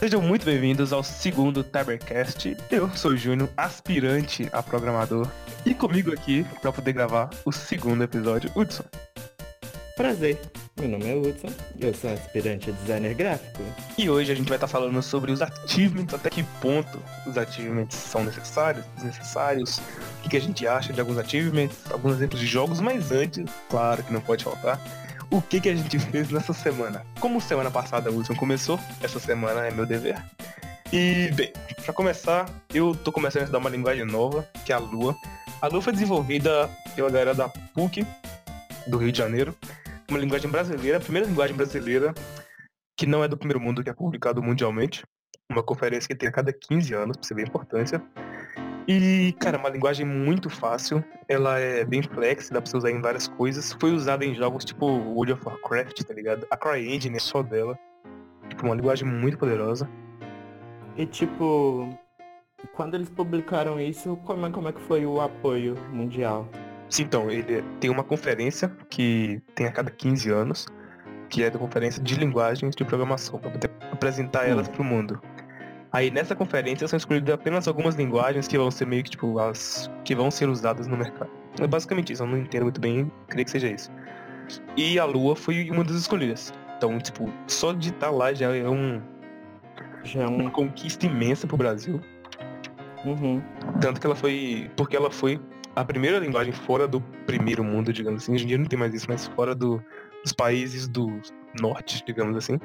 Sejam muito bem-vindos ao segundo Tabercast. Eu sou o Júnior, aspirante a programador. E comigo aqui, para poder gravar o segundo episódio, Hudson. Prazer, meu nome é Hudson, eu sou aspirante a designer gráfico. E hoje a gente vai estar falando sobre os achievements, até que ponto os achievements são necessários, desnecessários, o que a gente acha de alguns achievements, alguns exemplos de jogos, mas antes, claro que não pode faltar, o que, que a gente fez nessa semana. Como semana passada a Wilson começou, essa semana é meu dever. E, bem, para começar, eu tô começando a estudar uma linguagem nova, que é a Lua. A Lua foi desenvolvida pela galera da PUC, do Rio de Janeiro. Uma linguagem brasileira, a primeira linguagem brasileira que não é do primeiro mundo, que é publicado mundialmente. Uma conferência que tem a cada 15 anos, pra você ver a importância. E, cara, uma linguagem muito fácil. Ela é bem flex, dá pra você usar em várias coisas. Foi usada em jogos tipo World of Warcraft, tá ligado? A CryEngine é só dela. Tipo, uma linguagem muito poderosa. E tipo, quando eles publicaram isso, como é, como é que foi o apoio mundial? Sim, então, ele tem uma conferência que tem a cada 15 anos, que é da conferência de linguagens de programação, para poder apresentar elas pro mundo. Aí nessa conferência são escolhidas apenas algumas linguagens que vão ser meio que tipo as que vão ser usadas no mercado. É basicamente isso, eu não entendo muito bem, creio que seja isso. E a Lua foi uma das escolhidas. Então, tipo, só de estar lá já é um Já é um... uma conquista imensa pro Brasil. Uhum. Tanto que ela foi. Porque ela foi a primeira linguagem fora do primeiro mundo, digamos assim. Hoje em dia não tem mais isso, mas fora do, dos países do norte, digamos assim.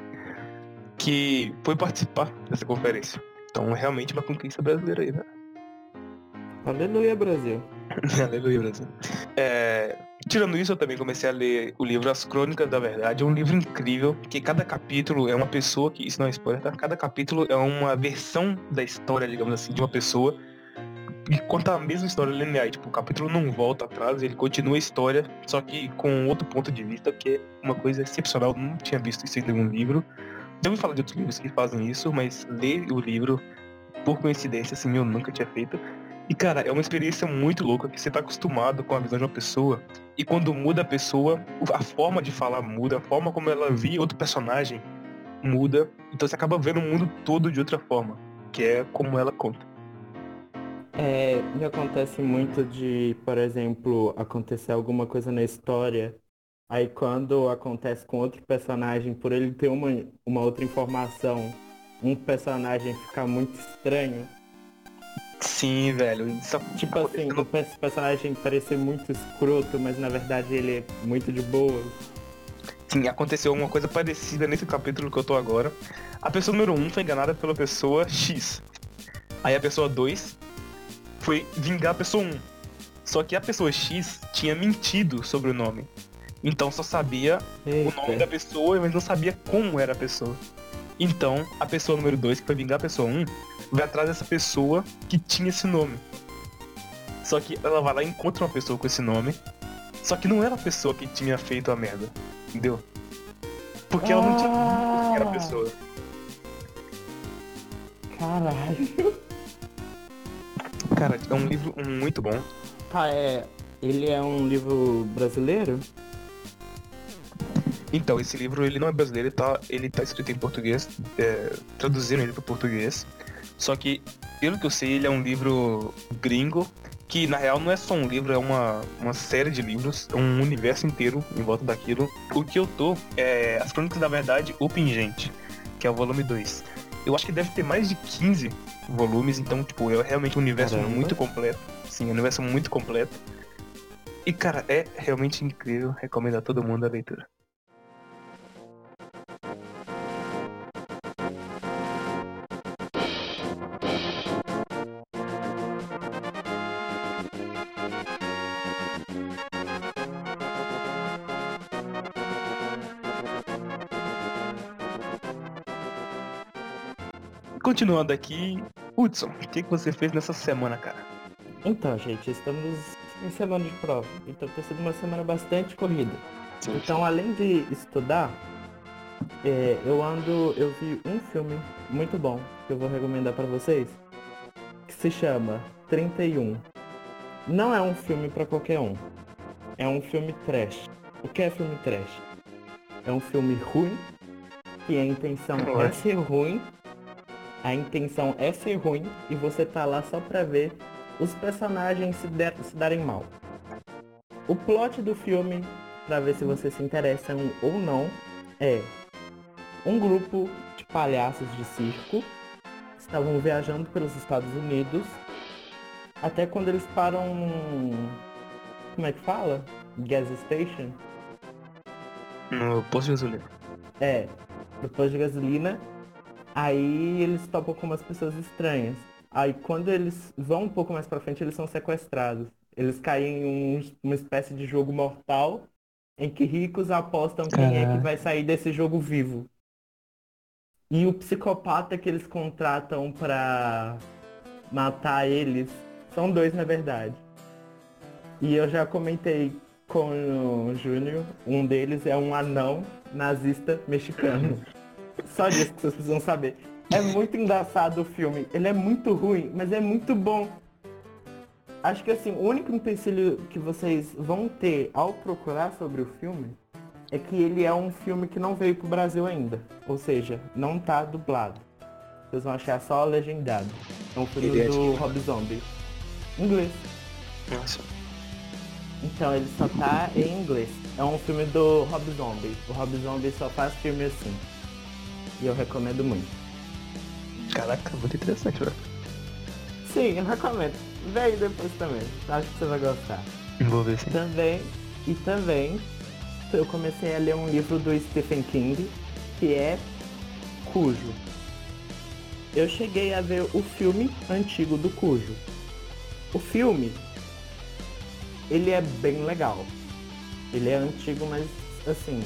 Que foi participar dessa conferência. Então realmente uma conquista brasileira aí, né? Aleluia, Brasil. Aleluia, Brasil. É, tirando isso, eu também comecei a ler o livro As Crônicas da Verdade. É um livro incrível, que cada capítulo é uma pessoa, que isso não é spoiler, tá? Cada capítulo é uma versão da história, digamos assim, de uma pessoa. E conta a mesma história linear. Tipo, o capítulo não volta atrás, ele continua a história, só que com outro ponto de vista, que é uma coisa excepcional. Eu não tinha visto isso em nenhum livro. Já ouvi falar de outros livros que fazem isso, mas ler o livro, por coincidência, assim, eu nunca tinha feito. E, cara, é uma experiência muito louca que você tá acostumado com a visão de uma pessoa. E quando muda a pessoa, a forma de falar muda, a forma como ela via outro personagem muda. Então você acaba vendo o mundo todo de outra forma, que é como ela conta. É, me acontece muito de, por exemplo, acontecer alguma coisa na história, aí quando acontece com outro personagem, por ele ter uma, uma outra informação, um personagem ficar muito estranho, Sim, velho. Isso Tipo assim, o pe- personagem parecer muito escroto, mas na verdade ele é muito de boa. Sim, aconteceu uma coisa parecida nesse capítulo que eu tô agora. A pessoa número 1 um foi enganada pela pessoa X. Aí a pessoa 2 foi vingar a pessoa 1. Um. Só que a pessoa X tinha mentido sobre o nome. Então só sabia o nome da Eita. pessoa, mas não sabia como era a pessoa. Então, a pessoa número 2, que foi vingar a pessoa 1, um, vai atrás dessa pessoa que tinha esse nome. Só que ela vai lá e encontra uma pessoa com esse nome. Só que não era a pessoa que tinha feito a merda. Entendeu? Porque ela não tinha visto que era a pessoa. Caralho. Cara, é um livro muito bom. Tá, é. Ele é um livro brasileiro? Então, esse livro ele não é brasileiro, ele tá, ele tá escrito em português, é, traduziram ele para português. Só que, pelo que eu sei, ele é um livro gringo, que na real não é só um livro, é uma, uma série de livros, é um universo inteiro em volta daquilo. O que eu tô é As Crônicas da Verdade, O Pingente, que é o volume 2. Eu acho que deve ter mais de 15 volumes, então, tipo, é realmente um universo Caramba. muito completo. Sim, um universo muito completo. E, cara, é realmente incrível, recomendo a todo mundo a leitura. Continuando aqui, Hudson, o que, que você fez nessa semana, cara? Então, gente, estamos em semana de prova. Então tem sido uma semana bastante corrida. Então, além de estudar, é, eu ando, eu vi um filme muito bom que eu vou recomendar pra vocês, que se chama 31. Não é um filme pra qualquer um. É um filme trash. O que é filme trash? É um filme ruim, que a intenção é ser ruim, a intenção é ser ruim e você tá lá só pra ver os personagens se, der, se darem mal. O plot do filme, pra ver se você se interessa ou não, é um grupo de palhaços de circo estavam viajando pelos Estados Unidos até quando eles param num... como é que fala? Gas station? No posto de gasolina. É, no posto de gasolina. Aí eles topam com umas pessoas estranhas. Aí quando eles vão um pouco mais pra frente, eles são sequestrados. Eles caem em um, uma espécie de jogo mortal em que ricos apostam quem é que vai sair desse jogo vivo. E o psicopata que eles contratam pra matar eles são dois na verdade. E eu já comentei com o Júnior, um deles é um anão nazista mexicano. Só disso que vocês precisam saber. É muito engraçado o filme. Ele é muito ruim, mas é muito bom. Acho que assim, o único empecilho que vocês vão ter ao procurar sobre o filme é que ele é um filme que não veio pro Brasil ainda. Ou seja, não tá dublado. Vocês vão achar só legendado. É um filme ele do é Rob Zombie. Inglês. Nossa. Então ele só tá em inglês. É um filme do Rob Zombie. O Rob Zombie só faz filme assim. E eu recomendo muito. Caraca, muito interessante, velho. Sim, eu recomendo. Vem depois também. Acho que você vai gostar. Vou ver sim. Também, e também, eu comecei a ler um livro do Stephen King, que é Cujo. Eu cheguei a ver o filme antigo do Cujo. O filme, ele é bem legal. Ele é antigo, mas assim,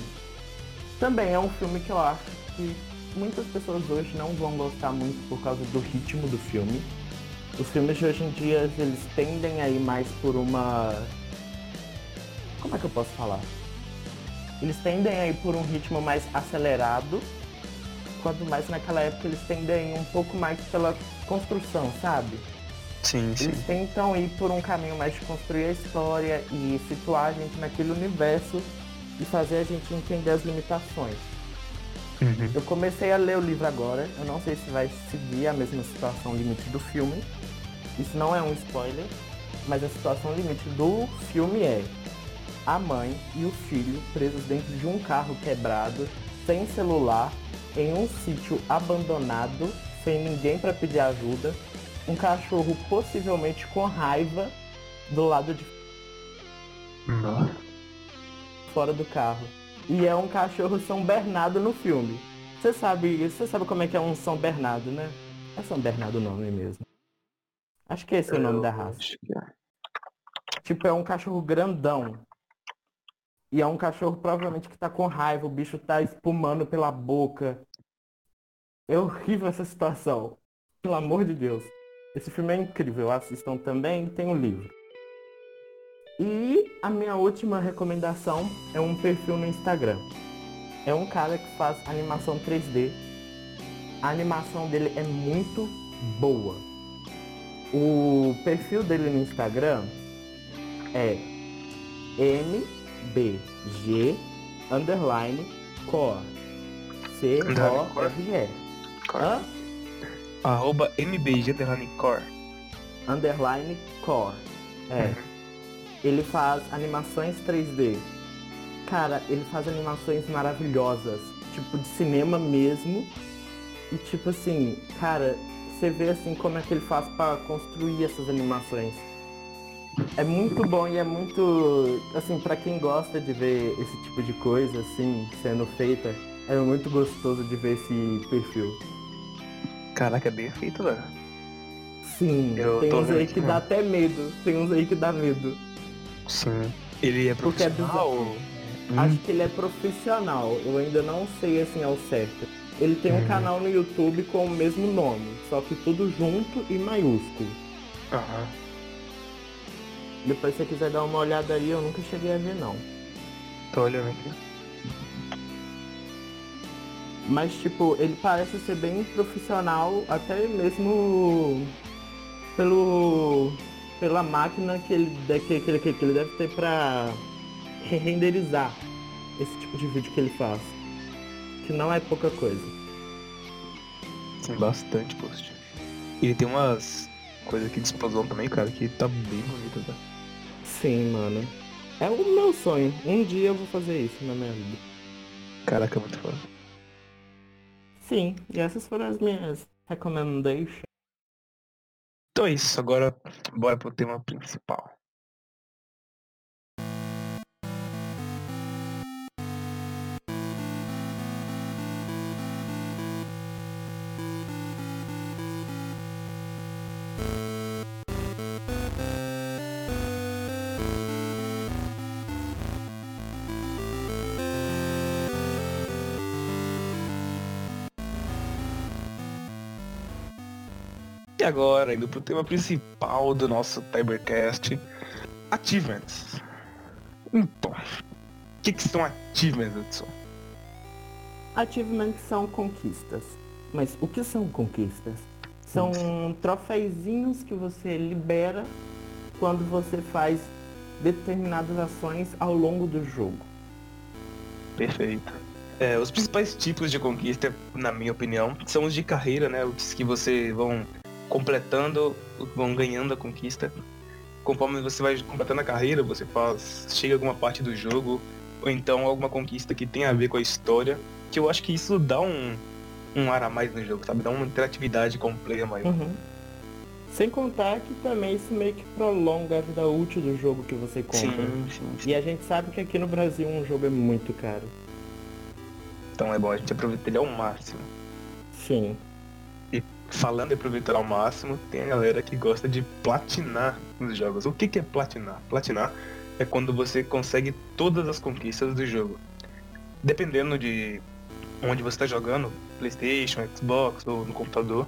também é um filme que eu acho que muitas pessoas hoje não vão gostar muito por causa do ritmo do filme. Os filmes de hoje em dia, eles tendem a ir mais por uma... Como é que eu posso falar? Eles tendem a ir por um ritmo mais acelerado, quanto mais naquela época eles tendem a ir um pouco mais pela construção, sabe? Sim, sim. Eles tentam ir por um caminho mais de construir a história e situar a gente naquele universo e fazer a gente entender as limitações. Uhum. Eu comecei a ler o livro agora, eu não sei se vai seguir a mesma situação limite do filme. Isso não é um spoiler, mas a situação limite do filme é a mãe e o filho presos dentro de um carro quebrado, sem celular, em um sítio abandonado, sem ninguém para pedir ajuda, um cachorro possivelmente com raiva do lado de Não. fora do carro. E é um cachorro São Bernardo no filme. Você sabe, você sabe como é que é um São Bernardo, né? É São Bernardo o nome mesmo. Acho que esse é o nome da raça. É. Tipo, é um cachorro grandão. E é um cachorro provavelmente que tá com raiva, o bicho tá espumando pela boca. É horrível essa situação. Pelo amor de Deus. Esse filme é incrível, assistam também, tem um livro. E a minha última recomendação é um perfil no Instagram. É um cara que faz animação 3D. A animação dele é muito boa. O perfil dele no Instagram é mbg underline core. C-O-R-E. Hã? Arroba mbg underline core. Underline core. É. Ele faz animações 3D. Cara, ele faz animações maravilhosas, tipo de cinema mesmo. E tipo assim, cara, você vê assim como é que ele faz para construir essas animações. É muito bom e é muito, assim, para quem gosta de ver esse tipo de coisa assim sendo feita, é muito gostoso de ver esse perfil. Caraca, é bem feito, velho. Sim, Eu tem uns aí que dá até medo, tem uns aí que dá medo. Sim. Ele é profissional? É Acho que ele é profissional. Eu ainda não sei assim ao certo. Ele tem um uhum. canal no YouTube com o mesmo nome, só que tudo junto e maiúsculo. Aham. Depois se você quiser dar uma olhada aí, eu nunca cheguei a ver não. Tô olhando aqui. Mas tipo, ele parece ser bem profissional, até mesmo pelo pela máquina que ele, que, que, que, que ele deve ter para renderizar esse tipo de vídeo que ele faz. Que não é pouca coisa. Tem bastante post. E ele tem umas coisas aqui de explosão também, cara, que tá bem bonita, tá? Sim, mano. É o meu sonho. Um dia eu vou fazer isso na minha vida. Caraca, muito foda. Sim, e essas foram as minhas recommendations. Então é isso, agora bora pro tema principal. Agora, indo pro tema principal do nosso Tibercast, Achievements. Então, o que, que são achievements, Edson? Achievements são conquistas. Mas o que são conquistas? São troféuzinhos que você libera quando você faz determinadas ações ao longo do jogo. Perfeito. É, os principais tipos de conquista, na minha opinião, são os de carreira, né? Os que você vão completando, vão ganhando a conquista. Conforme você vai completando a carreira, você faz, chega a alguma parte do jogo, ou então alguma conquista que tem a ver com a história, que eu acho que isso dá um, um ar a mais no jogo, sabe? Dá uma interatividade com o player maior. Uhum. Sem contar que também isso meio que prolonga a vida útil do jogo que você compra. Sim, sim, sim. E a gente sabe que aqui no Brasil um jogo é muito caro. Então é bom a gente aproveitar ele ao máximo. Sim. Falando em aproveitar ao máximo, tem a galera que gosta de platinar nos jogos. O que, que é platinar? Platinar é quando você consegue todas as conquistas do jogo. Dependendo de onde você está jogando, Playstation, Xbox ou no computador,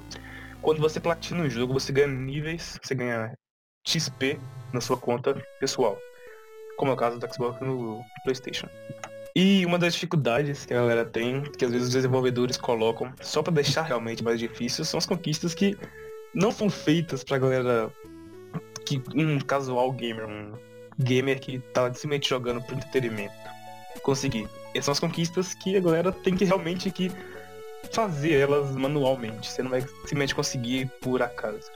quando você platina um jogo, você ganha níveis, você ganha XP na sua conta pessoal. Como é o caso do Xbox no Playstation. E uma das dificuldades que a galera tem, que às vezes os desenvolvedores colocam, só para deixar realmente mais difícil, são as conquistas que não são feitas pra galera que um casual gamer, um gamer que tá simplesmente jogando por entretenimento conseguir. Essas são as conquistas que a galera tem que realmente que fazer elas manualmente. Você não vai simplesmente conseguir por acaso.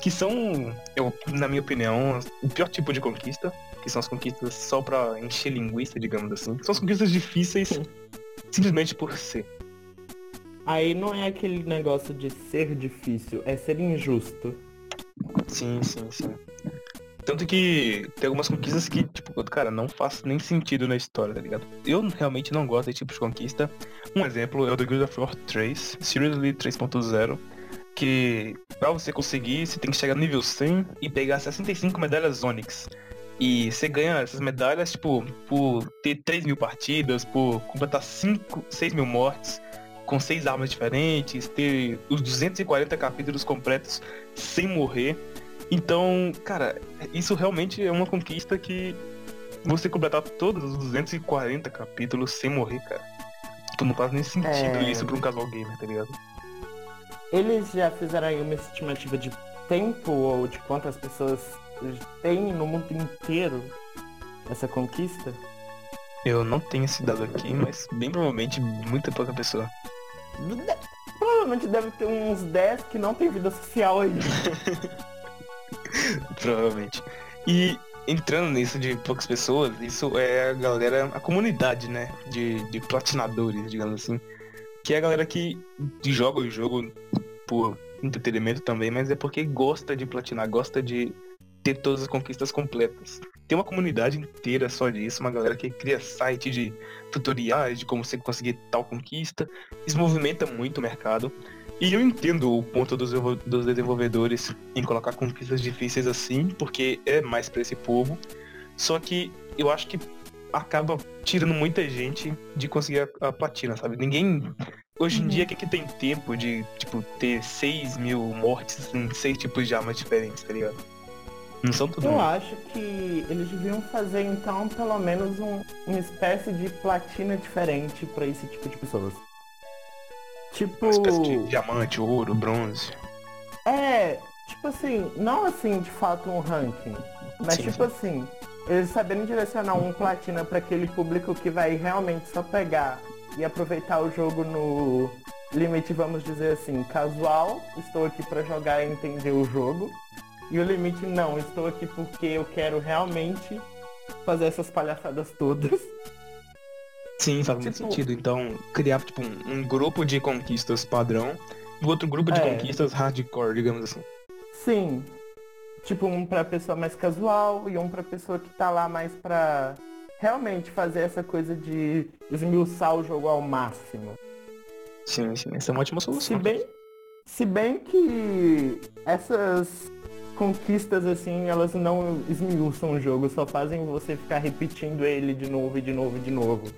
Que são, eu, na minha opinião, o pior tipo de conquista, que são as conquistas só pra encher linguiça, digamos assim. São as conquistas difíceis simplesmente por ser. Aí não é aquele negócio de ser difícil, é ser injusto. Sim, sim, sim. Tanto que tem algumas conquistas que, tipo, cara, não faz nem sentido na história, tá ligado? Eu realmente não gosto desse tipo de conquista. Um exemplo é o do Guild of War 3, Seriously 3.0, que pra você conseguir, você tem que chegar no nível 100 e pegar 65 medalhas Onyx. E você ganha essas medalhas, tipo, por ter 3 mil partidas, por completar 5, 6 mil mortes, com 6 armas diferentes, ter os 240 capítulos completos sem morrer. Então, cara, isso realmente é uma conquista que você completar todos os 240 capítulos sem morrer, cara. Tipo, não faz nem sentido É. isso pra um casual gamer, tá ligado? Eles já fizeram aí uma estimativa de tempo ou de quantas pessoas têm no mundo inteiro essa conquista? Eu não tenho esse dado aqui, mas bem provavelmente muita pouca pessoa. Provavelmente deve ter uns 10 que não tem vida social aí. Provavelmente. E entrando nisso de poucas pessoas, isso é a galera, a comunidade, né? De, de platinadores, digamos assim. Que é a galera que joga o jogo por entretenimento também, mas é porque gosta de platinar, gosta de ter todas as conquistas completas. Tem uma comunidade inteira só disso, uma galera que cria site de tutoriais de como você conseguir tal conquista. Isso movimenta muito o mercado. E eu entendo o ponto dos, dos desenvolvedores em colocar conquistas difíceis assim, porque é mais pra esse povo. Só que eu acho que acaba tirando muita gente de conseguir a, a platina, sabe? Ninguém. Hoje em Uhum. dia, quem que tem tempo de, tipo, ter 6 mil mortes em seis tipos de armas diferentes, tá ligado? Não são todo Eu mundo. acho que eles deviam fazer então pelo menos um- uma espécie de platina diferente pra esse tipo de pessoas. Tipo. Uma espécie de diamante, ouro, bronze. É, tipo assim, não assim de fato um ranking, mas Sim, tipo assim, eles sabendo direcionar um platina pra aquele público que vai realmente só pegar e aproveitar o jogo no limite, vamos dizer assim, casual, estou aqui para jogar e entender o jogo. E o limite não, estou aqui porque eu quero realmente fazer essas palhaçadas todas. Sim, faz muito tipo... sentido. Então, criar tipo um, um, grupo de conquistas padrão e outro grupo de é. conquistas hardcore, digamos assim. Sim. Tipo, um pra pessoa mais casual e um pra pessoa que tá lá mais pra realmente fazer essa coisa de esmiuçar o jogo ao máximo. Sim, sim, essa é uma ótima solução. Se bem, se bem que essas conquistas assim, elas não esmiuçam o jogo, só fazem você ficar repetindo ele de novo e de novo e de novo.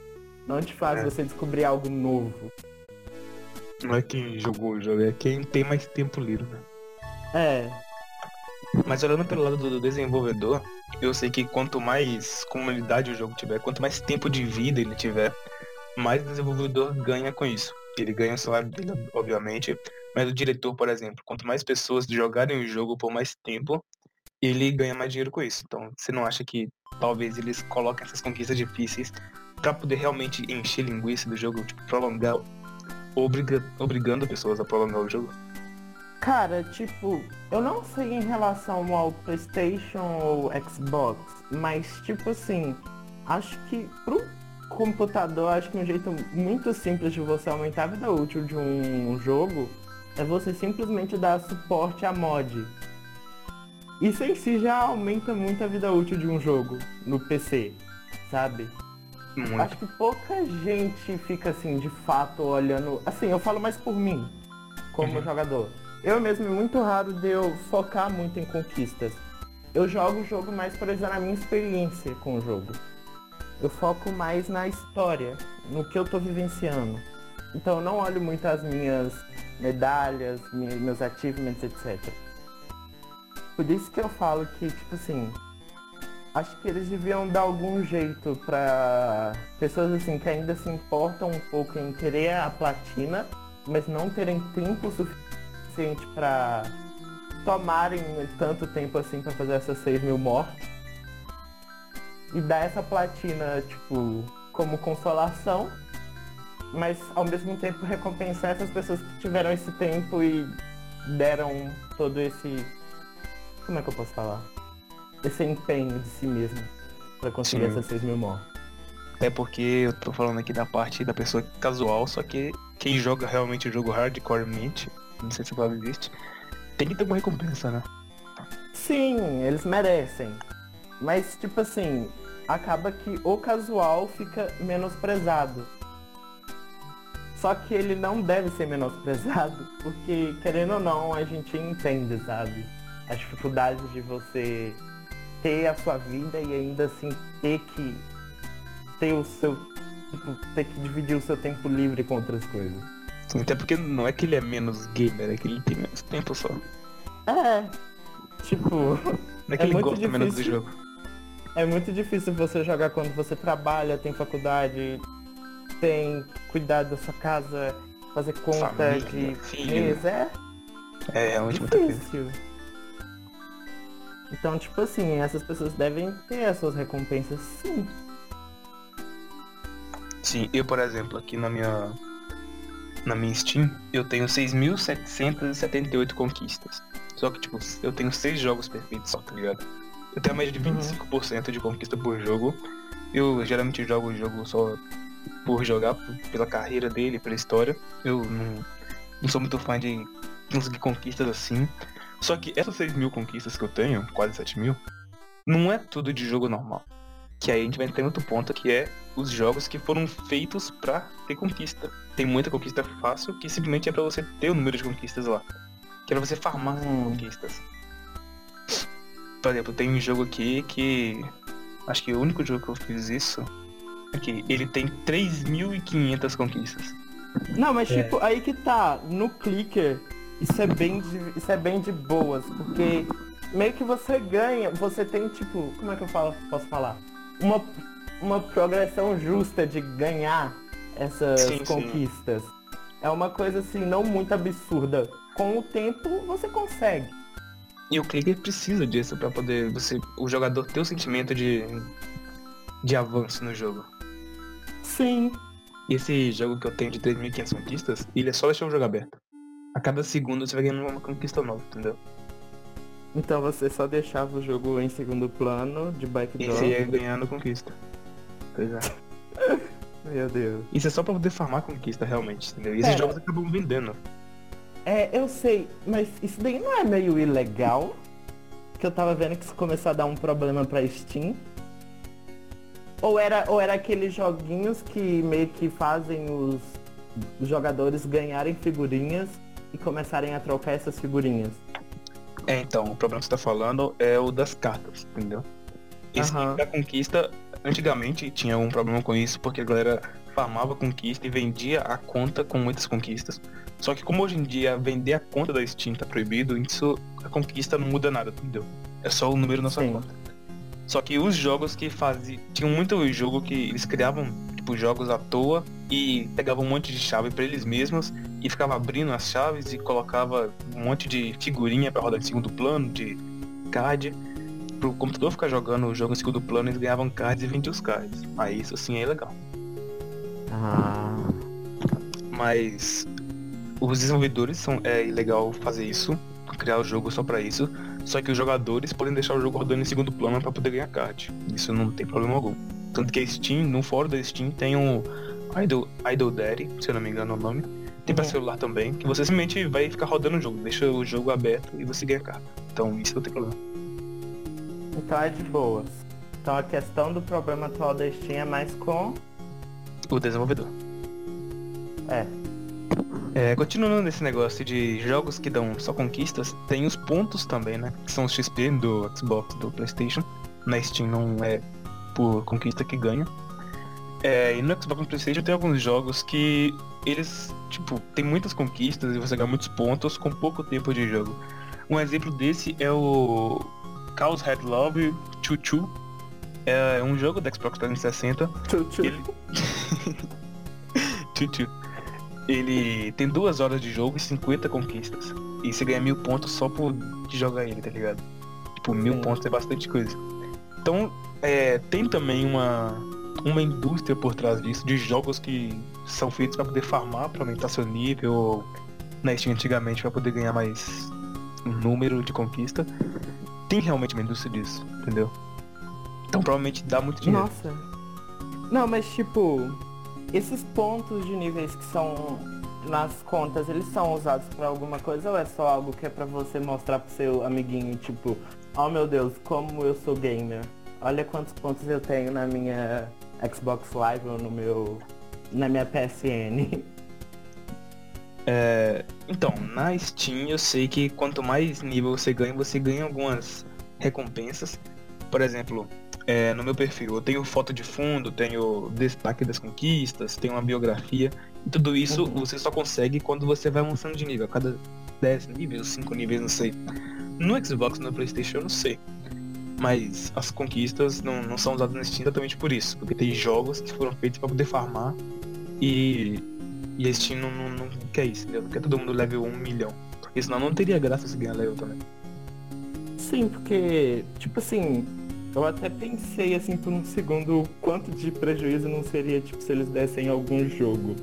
Não te faz é. você descobrir algo novo. Não é quem jogou o jogo, é quem tem mais tempo livre, né? É. Mas olhando pelo lado do desenvolvedor, eu sei que quanto mais comunidade o jogo tiver, quanto mais tempo de vida ele tiver, mais o desenvolvedor ganha com isso. Ele ganha o salário dele, obviamente, mas o diretor, por exemplo, quanto mais pessoas jogarem o jogo por mais tempo, ele ganha mais dinheiro com isso. Então, você não acha que talvez eles coloquem essas conquistas difíceis para poder realmente encher linguiça do jogo, tipo, prolongar, obriga, obrigando pessoas a prolongar o jogo? Cara, tipo, eu não sei em relação ao PlayStation ou Xbox, mas tipo assim, acho que pro computador, acho que um jeito muito simples de você aumentar a vida útil de um jogo é você simplesmente dar suporte a mod. Isso em si já aumenta muito a vida útil de um jogo no PC, sabe? Muito. Acho que pouca gente fica assim, de fato, olhando. Assim, eu falo mais por mim, como uhum. jogador eu mesmo, é muito raro de eu focar muito em conquistas. Eu jogo o jogo mais por exemplo na minha experiência com o jogo. Eu foco mais na história, no que eu tô vivenciando. Então eu não olho muito as minhas medalhas, meus achievements, etc. Por isso que eu falo que, tipo assim, acho que eles deviam dar algum jeito para pessoas assim que ainda se importam um pouco em querer a platina, mas não terem tempo suficiente para tomarem tanto tempo assim para fazer essas 6 mil mortes. E dar essa platina, tipo, como consolação. Mas ao mesmo tempo recompensar essas pessoas que tiveram esse tempo e deram todo esse. Como é que eu posso falar? Esse empenho de si mesmo para conseguir Sim. essas 6 mil mortes. É porque eu tô falando aqui da parte da pessoa casual, só que quem joga realmente o jogo hardcoremente não sei se o Bob existe, tem que ter uma recompensa, né? Sim, eles merecem. Mas, tipo assim, acaba que o casual fica menosprezado. Só que ele não deve ser menosprezado, porque, querendo ou não, a gente entende, sabe? As dificuldades de você ter a sua vida e ainda assim ter que ter o seu. Tipo, ter que dividir o seu tempo livre com outras coisas. Até porque não é que ele é menos gamer, é que ele tem menos tempo só. É. Tipo. Não é que é ele gosta difícil. menos do jogo. É muito difícil você jogar quando você trabalha, tem faculdade, tem cuidar da sua casa, fazer conta Família, de filho. é? É, realmente muito difícil. Então, tipo assim, essas pessoas devem ter as suas recompensas sim. Sim, eu, por exemplo, aqui na minha na minha Steam, eu tenho 6.778 conquistas. Só que, tipo, eu tenho 6 jogos perfeitos só, tá ligado? Eu tenho a média de 25% uhum. de conquista por jogo. Eu geralmente jogo o jogo só por jogar, pela carreira dele, pela história. Eu não, não sou muito fã de conseguir conquistas assim. Só que essas 6 mil conquistas que eu tenho, quase 7 mil, não é tudo de jogo normal. Que aí a gente vai entrar em outro ponto que é os jogos que foram feitos para ter conquista. Tem muita conquista fácil que simplesmente é para você ter o número de conquistas lá. Que é pra você farmar hum. conquistas. Por exemplo, tem um jogo aqui que. Acho que o único jogo que eu fiz isso. Que ele tem 3.500 conquistas. Não, mas é. tipo, aí que tá. No clicker, isso é bem de, isso é bem de boas, porque meio que você ganha, você tem tipo, como é que eu falo, posso falar? Uma uma progressão justa de ganhar essas sim, conquistas. Sim. É uma coisa assim, não muito absurda. Com o tempo você consegue. E o clicker precisa disso para poder você, o jogador ter o sentimento de, de avanço no jogo. Sim. esse jogo que eu tenho de 3.500 conquistas, ele é só deixar o jogo aberto. A cada segundo você vai ganhando uma conquista nova, entendeu? Então você só deixava o jogo em segundo plano, de E backdoor. você ia ganhando conquista. Pois é. Meu Deus. Isso é só pra poder farmar conquista, realmente, entendeu? E esses jogos acabam vendendo. É, eu sei, mas isso daí não é meio ilegal? Que eu tava vendo que isso começou a dar um problema pra Steam. Ou era, ou era aqueles joguinhos que meio que fazem os jogadores ganharem figurinhas e começarem a trocar essas figurinhas. É, então, o problema que você tá falando é o das cartas, entendeu? Esse Aham. da conquista, antigamente tinha um problema com isso, porque a galera farmava conquista e vendia a conta com muitas conquistas. Só que como hoje em dia vender a conta da Steam tá proibido, isso a conquista não muda nada, entendeu? É só o número na sua Sim. conta. Só que os jogos que faziam. Tinham muito jogo que eles criavam, tipo, jogos à toa e pegavam um monte de chave pra eles mesmos e ficava abrindo as chaves e colocava um monte de figurinha pra rodar em segundo plano, de card. Pro computador ficar jogando o jogo em segundo plano, eles ganhavam cards e vendiam os cards. Aí isso sim é legal. Ah. Mas os desenvolvedores são é legal fazer isso, criar o jogo só pra isso. Só que os jogadores podem deixar o jogo rodando em segundo plano pra poder ganhar card. Isso não tem problema algum. Tanto que a Steam, no fórum da Steam, tem um Idol, Idol Daddy, se eu não me engano é o nome. Tem pra Uhum. celular também, que você simplesmente vai ficar rodando o jogo, deixa o jogo aberto e você ganha carta. Então isso não tem problema. Então é de boas. Então a questão do problema atual da Steam é mais com. O desenvolvedor. É. É, continuando nesse negócio de jogos que dão só conquistas, tem os pontos também, né? Que são os XP do Xbox, do Playstation. Na Steam não é por conquista que ganha. É, e no Xbox e no Playstation tem alguns jogos que eles, tipo, tem muitas conquistas e você ganha muitos pontos com pouco tempo de jogo. Um exemplo desse é o Chaos Head Love Choo Choo. É um jogo da Xbox 360 Tchu, tchu. ele... Ele tem duas horas de jogo e 50 conquistas. E você ganha mil pontos só por jogar ele, tá ligado? Tipo, mil pontos é bastante coisa. Então, é, tem também uma, uma indústria por trás disso, de jogos que são feitos pra poder farmar, pra aumentar seu nível, ou na Steam antigamente pra poder ganhar mais um número de conquista. Tem realmente uma indústria disso, entendeu? Então provavelmente dá muito dinheiro. Nossa. Não, mas tipo, esses pontos de níveis que são nas contas, eles são usados pra alguma coisa ou é só algo que é pra você mostrar pro seu amiguinho, tipo, oh meu Deus, como eu sou gamer. Olha quantos pontos eu tenho na minha Xbox Live ou no meu na minha PSN. É, então, na Steam eu sei que quanto mais nível você ganha, você ganha algumas recompensas. Por exemplo, é, no meu perfil eu tenho foto de fundo, tenho destaque das conquistas, tenho uma biografia. E tudo isso Uhum. você só consegue quando você vai avançando de nível. A cada 10 níveis, 5 níveis, não sei. No Xbox, no Playstation eu não sei. Mas as conquistas não, não são usadas na Steam exatamente por isso. Porque tem jogos que foram feitos para poder farmar e e a Steam não, não, não quer isso, entendeu? Não quer todo mundo level 1 milhão. Porque senão não teria graça se ganhar level também. Sim, porque, tipo assim, eu até pensei assim por um segundo o quanto de prejuízo não seria, tipo, se eles dessem algum jogo.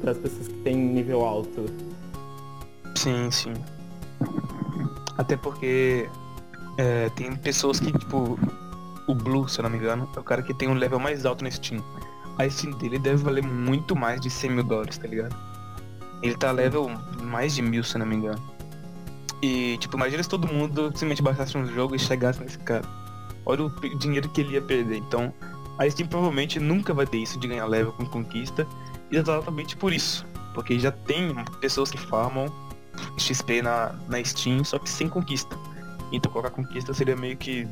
Para as pessoas que têm nível alto. Sim, sim. Até porque é, tem pessoas que, tipo, o Blue, se eu não me engano, é o cara que tem um level mais alto na Steam. A Steam dele deve valer muito mais de 100 mil dólares, tá ligado? Ele tá level mais de mil, se eu não me engano. E, tipo, imagina se todo mundo simplesmente baixasse um jogo e chegasse nesse cara. Olha o dinheiro que ele ia perder. Então, a Steam provavelmente nunca vai ter isso de ganhar level com conquista. Exatamente por isso. Porque já tem pessoas que farmam XP na, na Steam, só que sem conquista. Então colocar conquista seria meio que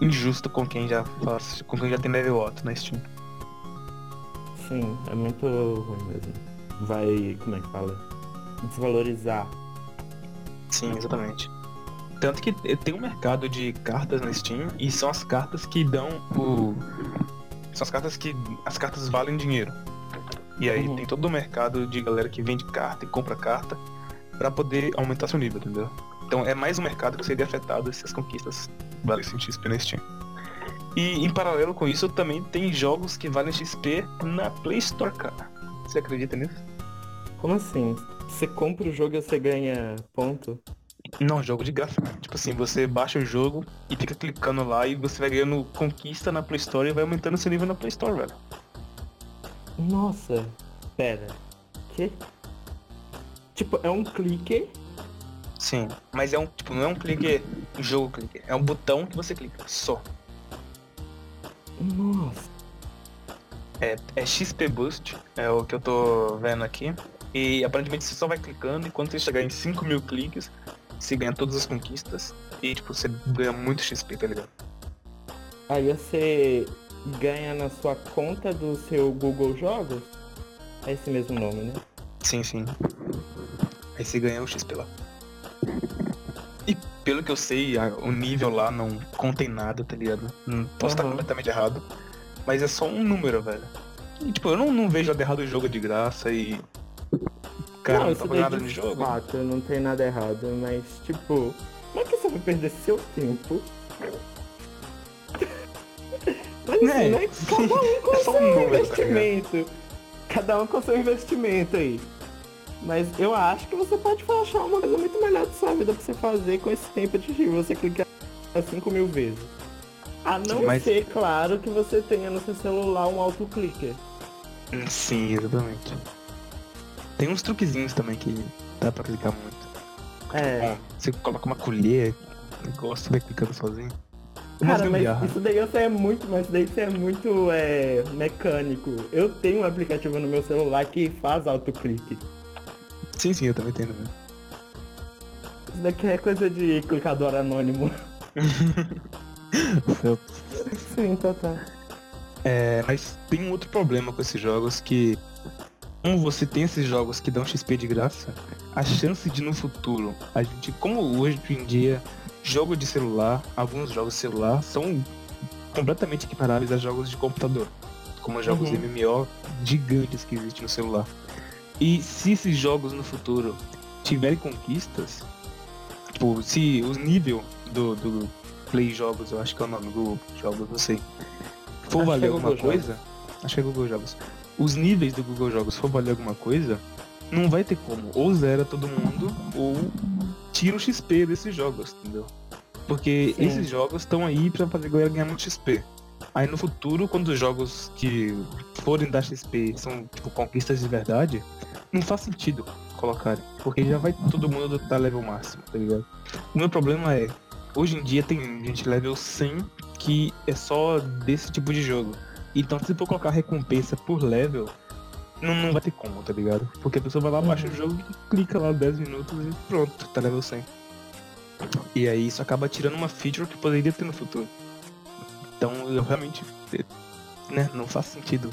injusto com quem já faz, com quem já tem level alto na Steam. Sim, é muito ruim mesmo. Vai, como é que fala? Desvalorizar. Sim, exatamente. Tanto que tem um mercado de cartas na Steam e são as cartas que dão o. São as cartas que. As cartas valem dinheiro. E aí Uhum. tem todo o mercado de galera que vende carta e compra carta pra poder aumentar seu nível, entendeu? Então é mais um mercado que seria afetado se as conquistas valessem XP na Steam. E em paralelo com isso, também tem jogos que valem XP na Play Store, cara. Você acredita nisso? Como assim? Você compra o jogo e você ganha ponto? Não, jogo de graça. Tipo assim, você baixa o jogo e fica clicando lá e você vai ganhando conquista na Play Store e vai aumentando seu nível na Play Store, velho. Nossa, pera. Que? Tipo, é um clique. Sim, mas é um, tipo, não é um clique, um jogo clique. É um botão que você clica, só. Nossa. É, é XP Boost, é o que eu tô vendo aqui. E aparentemente você só vai clicando e quando você chegar em 5 mil cliques, você ganha todas as conquistas. E tipo, você ganha muito XP, tá ligado? Aí você ganha na sua conta do seu Google Jogos? É esse mesmo nome, né? Sim, sim. Aí você ganha o XP lá. E pelo que eu sei, a- o nível lá não contém nada, tá ligado? Não posso estar Aham. completamente errado. Mas é só um número, velho. E tipo, eu não, não vejo nada errado o jogo de graça e. Cara, não, não, tá nada de no jogo. fato não tem nada errado, mas tipo, como é que você vai perder seu tempo? Mas assim, É. né? Cada um com É um seu número, tá investimento. Cada um com seu investimento aí. Mas eu acho que você pode achar uma coisa muito melhor da sua vida pra você fazer com esse tempo de você clicar 5 mil vezes. A não Mas- ser, claro, que você tenha no seu celular um autoclicker. Sim, exatamente. Tem uns truquezinhos também que dá pra clicar muito. É. Bom, você coloca uma colher, um negócio, vai clicando sozinho. Umas Cara, mas gambiarra. isso daí você é muito, mas daí você é muito é, mecânico. Eu tenho um aplicativo no meu celular que faz autoclique. Sim, sim, eu também tenho, né? Isso daqui é coisa de clicador anônimo. Sim, tá, tá. É, mas tem um outro problema com esses jogos que como você tem esses jogos que dão XP de graça, a chance de no futuro, a gente, como hoje em dia, jogo de celular, alguns jogos de celular são completamente equiparáveis a jogos de computador, como jogos Uhum. MMO gigantes que existem no celular. E se esses jogos no futuro tiverem conquistas, tipo, se o nível do, do Play Jogos, eu acho que é o nome do Jogos, não sei, for Acho que valer é alguma Google coisa, acho que é Google Jogos, os níveis do Google Jogos for valer alguma coisa, não vai ter como. Ou zera todo mundo, ou tira o XP desses jogos, entendeu? Porque Sim. esses jogos estão aí pra fazer a galera ganhar muito XP. Aí no futuro, quando os jogos que forem dar XP são tipo conquistas de verdade, não faz sentido colocarem. Porque já vai todo mundo dar level máximo, tá ligado? O meu problema é, hoje em dia tem gente level 100 que é só desse tipo de jogo. Então se for colocar recompensa por level, não, não vai ter como, tá ligado? Porque a pessoa vai lá, baixa o jogo e clica lá 10 minutos e pronto, tá level 100. E aí isso acaba tirando uma feature que poderia ter no futuro. Então eu realmente, né, não faz sentido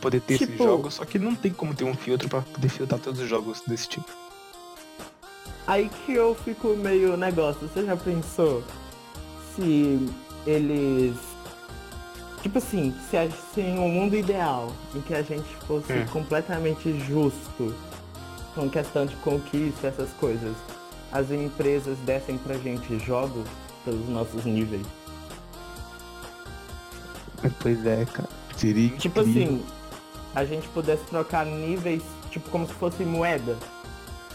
poder ter Tipo- jogos, só que não tem como ter um filtro pra poder filtrar todos os jogos desse tipo. Aí que eu fico meio negócio. Você já pensou se eles. Tipo assim, se, a, se em um mundo ideal em que a gente fosse Hum. completamente justo com questão de conquista, essas coisas, as empresas dessem pra gente jogos pelos nossos níveis. Pois é, cara. Seria Tipo incrível. assim, a gente pudesse trocar níveis, tipo como se fosse moeda.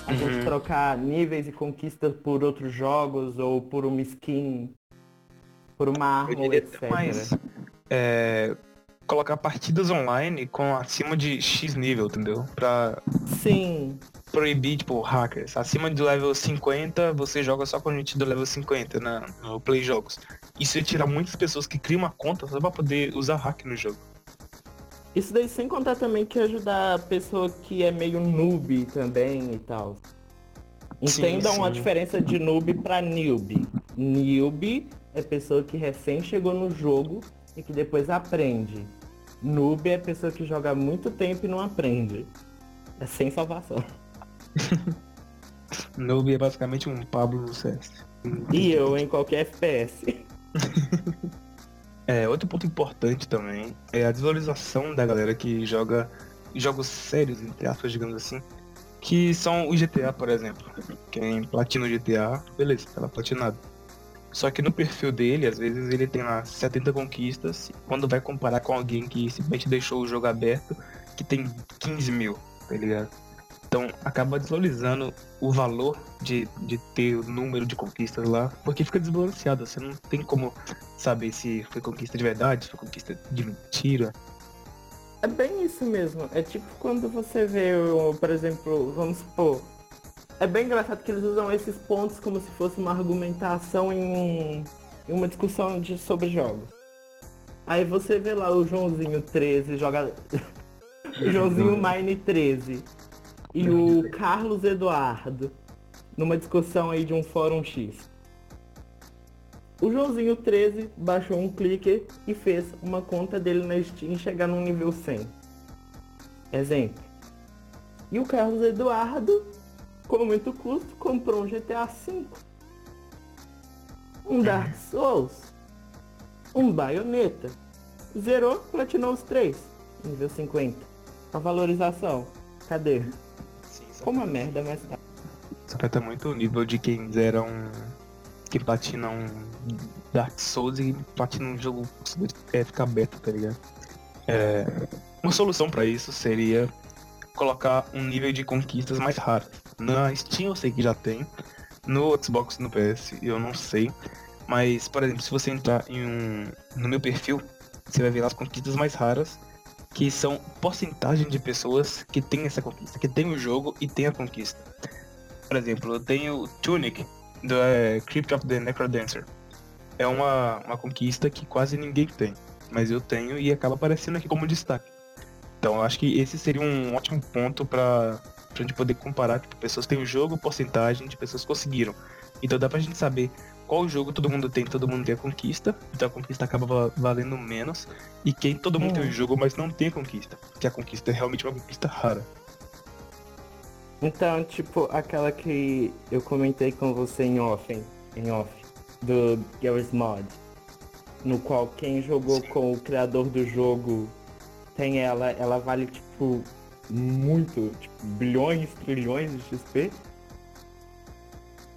A Uhum. gente trocar níveis e conquistas por outros jogos ou por uma skin, por uma arma, etc. mais. É, colocar partidas online com acima de X nível, entendeu? Pra Sim, proibir, tipo, hackers. Acima do level 50, você joga só com gente do level 50 na, no Play Jogos. Isso ia tirar muitas pessoas que criam uma conta só pra poder usar hack no jogo. Isso daí sem contar também que ajudar a pessoa que é meio noob também e tal. Sim, Entendam a sim. diferença de noob pra newbie. Newbie é pessoa que recém chegou no jogo e que depois aprende. Noob é pessoa que joga muito tempo e não aprende. É sem salvação. Noob é basicamente um Pablo no CS. E eu em qualquer FPS. É, outro ponto importante também é a desvalorização da galera que joga jogos sérios, entre aspas, digamos assim, que são o GTA, por exemplo. Quem platina o GTA, beleza, tá lá platinado. Só que no perfil dele, às vezes ele tem lá 70 conquistas, quando vai comparar com alguém que simplesmente deixou o jogo aberto, que tem 15 mil, tá ligado? Então acaba desvalorizando o valor de, de ter o número de conquistas lá, porque fica desbalanceado. Você não tem como saber se foi conquista de verdade, se foi conquista de mentira. É bem isso mesmo. É tipo quando você vê, por exemplo, vamos supor. É bem engraçado que eles usam esses pontos como se fosse uma argumentação em, um, em uma discussão de, sobre jogos. Aí você vê lá o Joãozinho 13 joga. Joãozinho Mine 13 e o Carlos Eduardo numa discussão aí de um fórum X. O Joãozinho 13 baixou um clicker e fez uma conta dele na Steam chegar no nível 100. Exemplo. E o Carlos Eduardo, com muito custo, comprou um GTA V. Um Dark Souls. Um Bayonetta. Zerou, platinou os três. Nível 50. A valorização. Cadê? Como a merda, mas tá. Isso afeta muito o nível de quem zera um. Que platina um Dark Souls e platina um jogo é, ficar beta, tá ligado? É, uma solução para isso seria colocar um nível de conquistas mais raras. Na Steam eu sei que já tem, no Xbox no PS eu não sei. Mas, por exemplo, se você entrar em um. no meu perfil, você vai ver as conquistas mais raras que são porcentagem de pessoas que tem essa conquista, que tem o jogo e tem a conquista. Por exemplo, eu tenho Tunic, do é, Crypt of the Necrodancer. É uma, uma conquista que quase ninguém tem, mas eu tenho e acaba aparecendo aqui como destaque. Então eu acho que esse seria um ótimo ponto para a gente poder comparar, tipo, pessoas têm o jogo, porcentagem de pessoas conseguiram. Então dá pra gente saber qual jogo todo mundo tem, todo mundo tem a conquista, então a conquista acaba valendo menos. E quem todo mundo tem o jogo, mas não tem a conquista, que a conquista é realmente uma conquista rara. Então, tipo, aquela que eu comentei com você em off, em off, do Garry's Mod, no qual quem jogou Sim. com o criador do jogo tem ela, ela vale, tipo, muito, tipo, bilhões, trilhões de XP.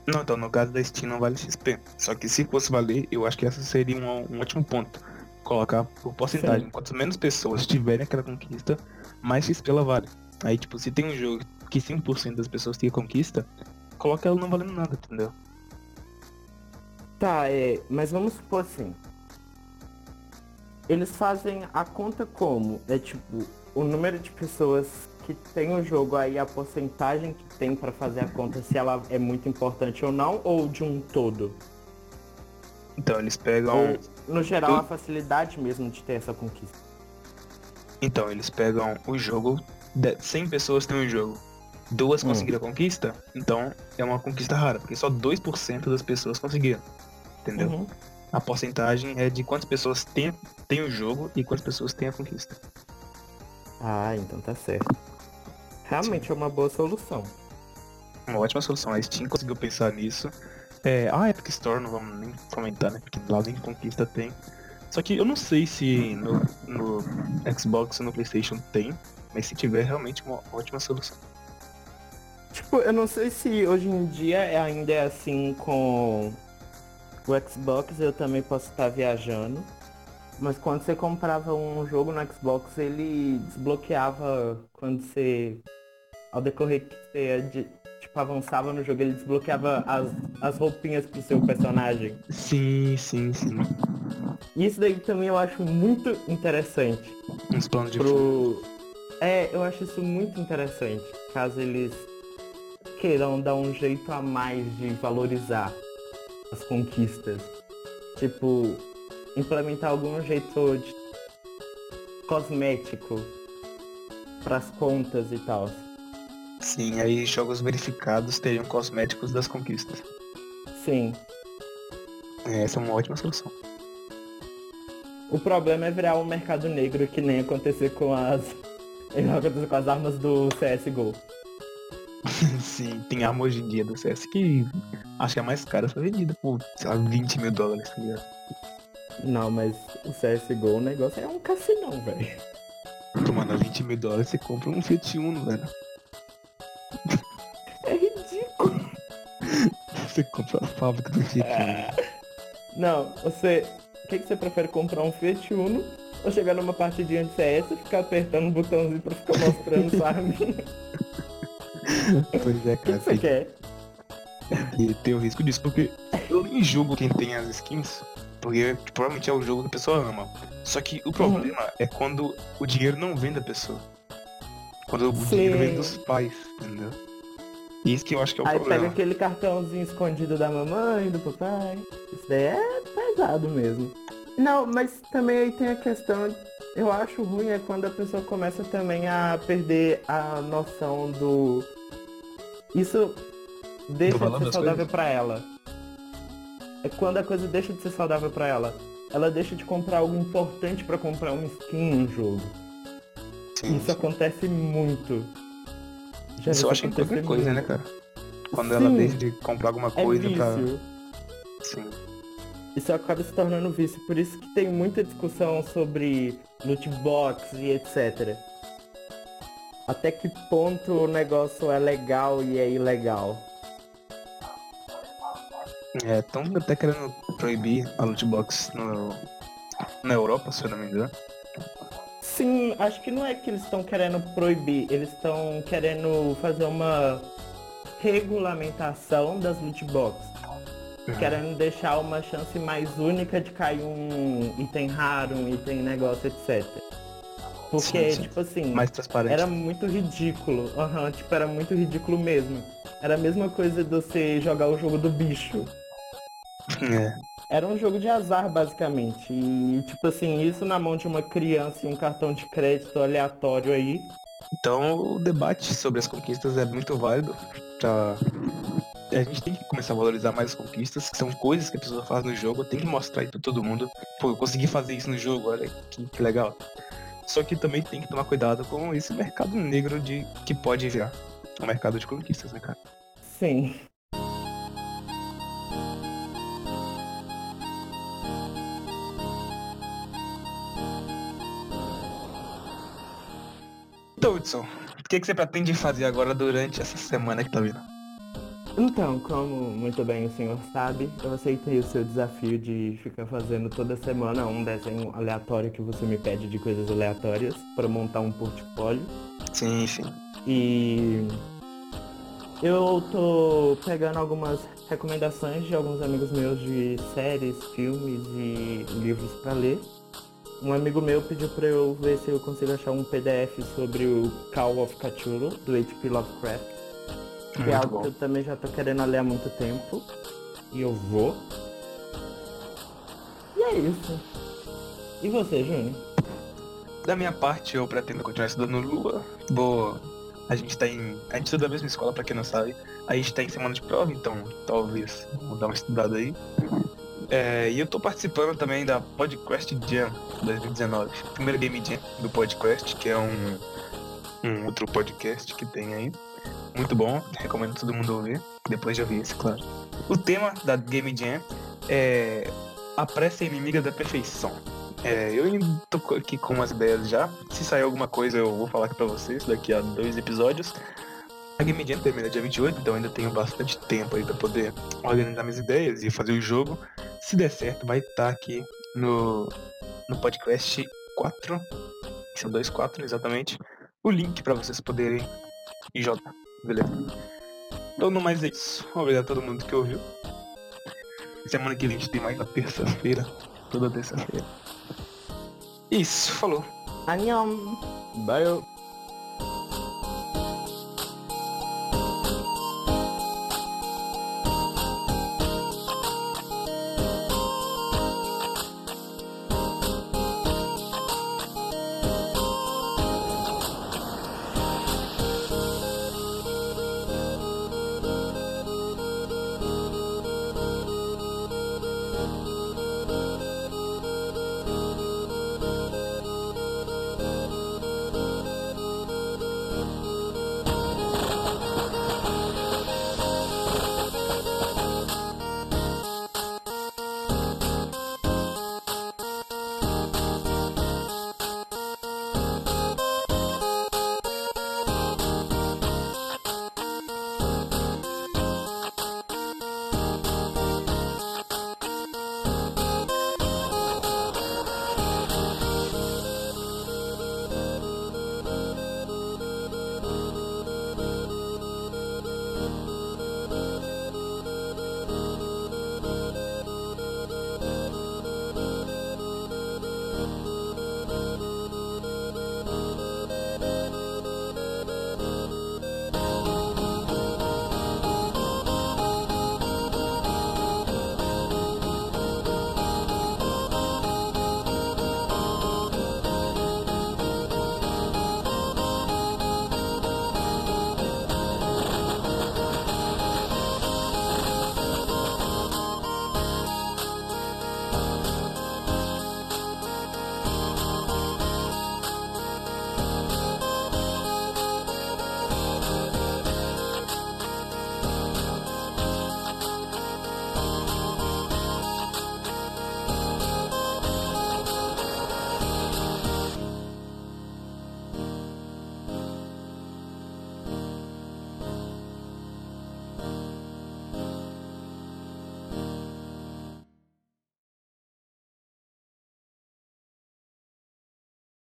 Não, então no caso da Steam não vale XP. Só que se fosse valer, eu acho que essa seria um, um ótimo ponto. Colocar por porcentagem. Sim. Quanto menos pessoas tiverem aquela conquista, mais XP ela vale. Aí, tipo, se tem um jogo que 5% das pessoas a conquista, coloca ela não valendo nada, entendeu? Tá, é, mas vamos supor assim. Eles fazem a conta como? É tipo, o número de pessoas que tem o jogo aí, a porcentagem que tem para fazer a conta, se ela é muito importante ou não, ou de um todo? Então, eles pegam. Ou, no geral, a facilidade mesmo de ter essa conquista. Então, eles pegam o jogo, 100 pessoas têm o um jogo, duas hum. conseguiram a conquista, então é uma conquista rara, porque só 2% das pessoas conseguiram. Entendeu? Uhum. A porcentagem é de quantas pessoas têm, têm o jogo e quantas pessoas têm a conquista. Ah, então tá certo. Realmente Sim. é uma boa solução. Uma ótima solução. A Steam conseguiu pensar nisso. É, a Epic Store não vamos nem comentar, né? Porque lá nem conquista tem. Só que eu não sei se no, no Xbox ou no Playstation tem, mas se tiver, realmente uma ótima solução. Tipo, eu não sei se hoje em dia é ainda é assim com o Xbox, eu também posso estar viajando. Mas quando você comprava um jogo no Xbox, ele desbloqueava quando você. Ao decorrer que você tipo, avançava no jogo, ele desbloqueava as, as roupinhas pro seu personagem. Sim, sim, sim. Isso daí também eu acho muito interessante. Uns planos de. É, eu acho isso muito interessante. Caso eles queiram dar um jeito a mais de valorizar as conquistas. Tipo, implementar algum jeito de cosmético para as contas e tal. Sim, aí jogos verificados teriam cosméticos das conquistas. Sim. É, essa é uma ótima solução. O problema é virar um mercado negro que nem acontecer com as. com as armas do CSGO. Sim, tem arma hoje em dia do CS que acho que é mais cara essa vendida por, sei lá, 20 mil dólares, tá ligado? Não, mas o CSGO, o negócio é um cassinão, velho. Mano, 20 mil dólares você compra um Fiat Uno, velho. É ridículo. Você compra a fábrica do Fiat Uno. Não, você. O que, que você prefere comprar um Fiat Uno ou chegar numa partidinha de CS e ficar apertando o botãozinho pra ficar mostrando sua arminha? Pois é, O que, cara. você quer? e tem o risco disso, porque eu nem julgo quem tem as skins, porque tipo, provavelmente é o jogo que a pessoa ama. Só que o problema é quando o dinheiro não vem da pessoa. Quando o dinheiro vem Sim. dos pais, entendeu? Isso que eu acho que é o Aí problema. pega aquele cartãozinho escondido da mamãe, do papai. Isso daí é pesado mesmo. Não, mas também aí tem a questão, eu acho ruim é quando a pessoa começa também a perder a noção do. Isso deixa de ser saudável pra ela. É quando a coisa deixa de ser saudável pra ela. Ela deixa de comprar algo importante pra comprar uma skin no jogo. Sim, Isso acontece muito. Já Isso eu acho em acontecer qualquer coisa, né, muito. cara? Quando ela Sim. deixa de comprar alguma É coisa pra. vício. Sim. Isso acaba se tornando vício, por isso que tem muita discussão sobre loot box e etc. Até que ponto o negócio é legal e é ilegal. É, estão até querendo proibir a loot box no, na Europa, se eu não me engano. Sim, acho que não é que eles estão querendo proibir, eles estão querendo fazer uma regulamentação das loot box. Querendo deixar uma chance mais única de cair um item raro, um item negócio, etc. Porque, Sim, sim. tipo assim, Mais transparente. Era muito ridículo. Aham, tipo, era muito ridículo mesmo. Era a mesma coisa de você jogar o jogo do bicho. É. Era um jogo de azar, basicamente. E, tipo assim, isso na mão de uma criança e um cartão de crédito aleatório aí. Então o debate sobre as conquistas é muito válido. Pra... A gente tem que começar a valorizar mais as conquistas, que são coisas que a pessoa faz no jogo, tem que mostrar isso pra todo mundo. Pô, eu consegui fazer isso no jogo, olha que, que legal. Só que também tem que tomar cuidado com esse mercado negro de que pode virar. O mercado de conquistas, né, cara? Sim. Então, Hudson, o que, que você pretende fazer agora durante essa semana que tá vindo? Então, como muito bem o senhor sabe, eu aceitei o seu desafio de ficar fazendo toda semana um desenho aleatório que você me pede de coisas aleatórias para montar um portfólio. Sim, sim. E eu tô pegando algumas recomendações de alguns amigos meus de séries, filmes e livros para ler. Um amigo meu pediu para eu ver se eu consigo achar um PDF sobre o Call of Cthulhu, do H.P. Lovecraft, que é algo bom. que eu também já tô querendo ler há muito tempo. E eu vou. E é isso. E você, Júnior? Da minha parte, eu pretendo continuar estudando Lua. Vou. A gente tá em. A gente estuda na mesma escola, pra quem não sabe. A gente tá em semana de prova, então talvez vou dar uma estudada aí. É, e eu tô participando também da Podcast Jam 2019. Primeiro Game Jam do Podcast, que é um, um outro podcast que tem aí. Muito bom, recomendo todo mundo ouvir. Depois de ouvir esse, claro. O tema da Game Jam é a pressa inimiga da perfeição. É, eu tô aqui com umas ideias já. Se sair alguma coisa, eu vou falar aqui pra vocês daqui a dois episódios. A Game Jam termina dia 28, então ainda tenho bastante tempo aí pra poder organizar minhas ideias e fazer o jogo. Se der certo, vai estar aqui no, no podcast 4. São dois 4, exatamente. O link pra vocês poderem jogar. Beleza? Então, no mais é isso. Obrigado a todo mundo que ouviu. Semana que vem a gente tem mais na terça-feira. Toda terça-feira. Isso, falou. Annyeong! Bye!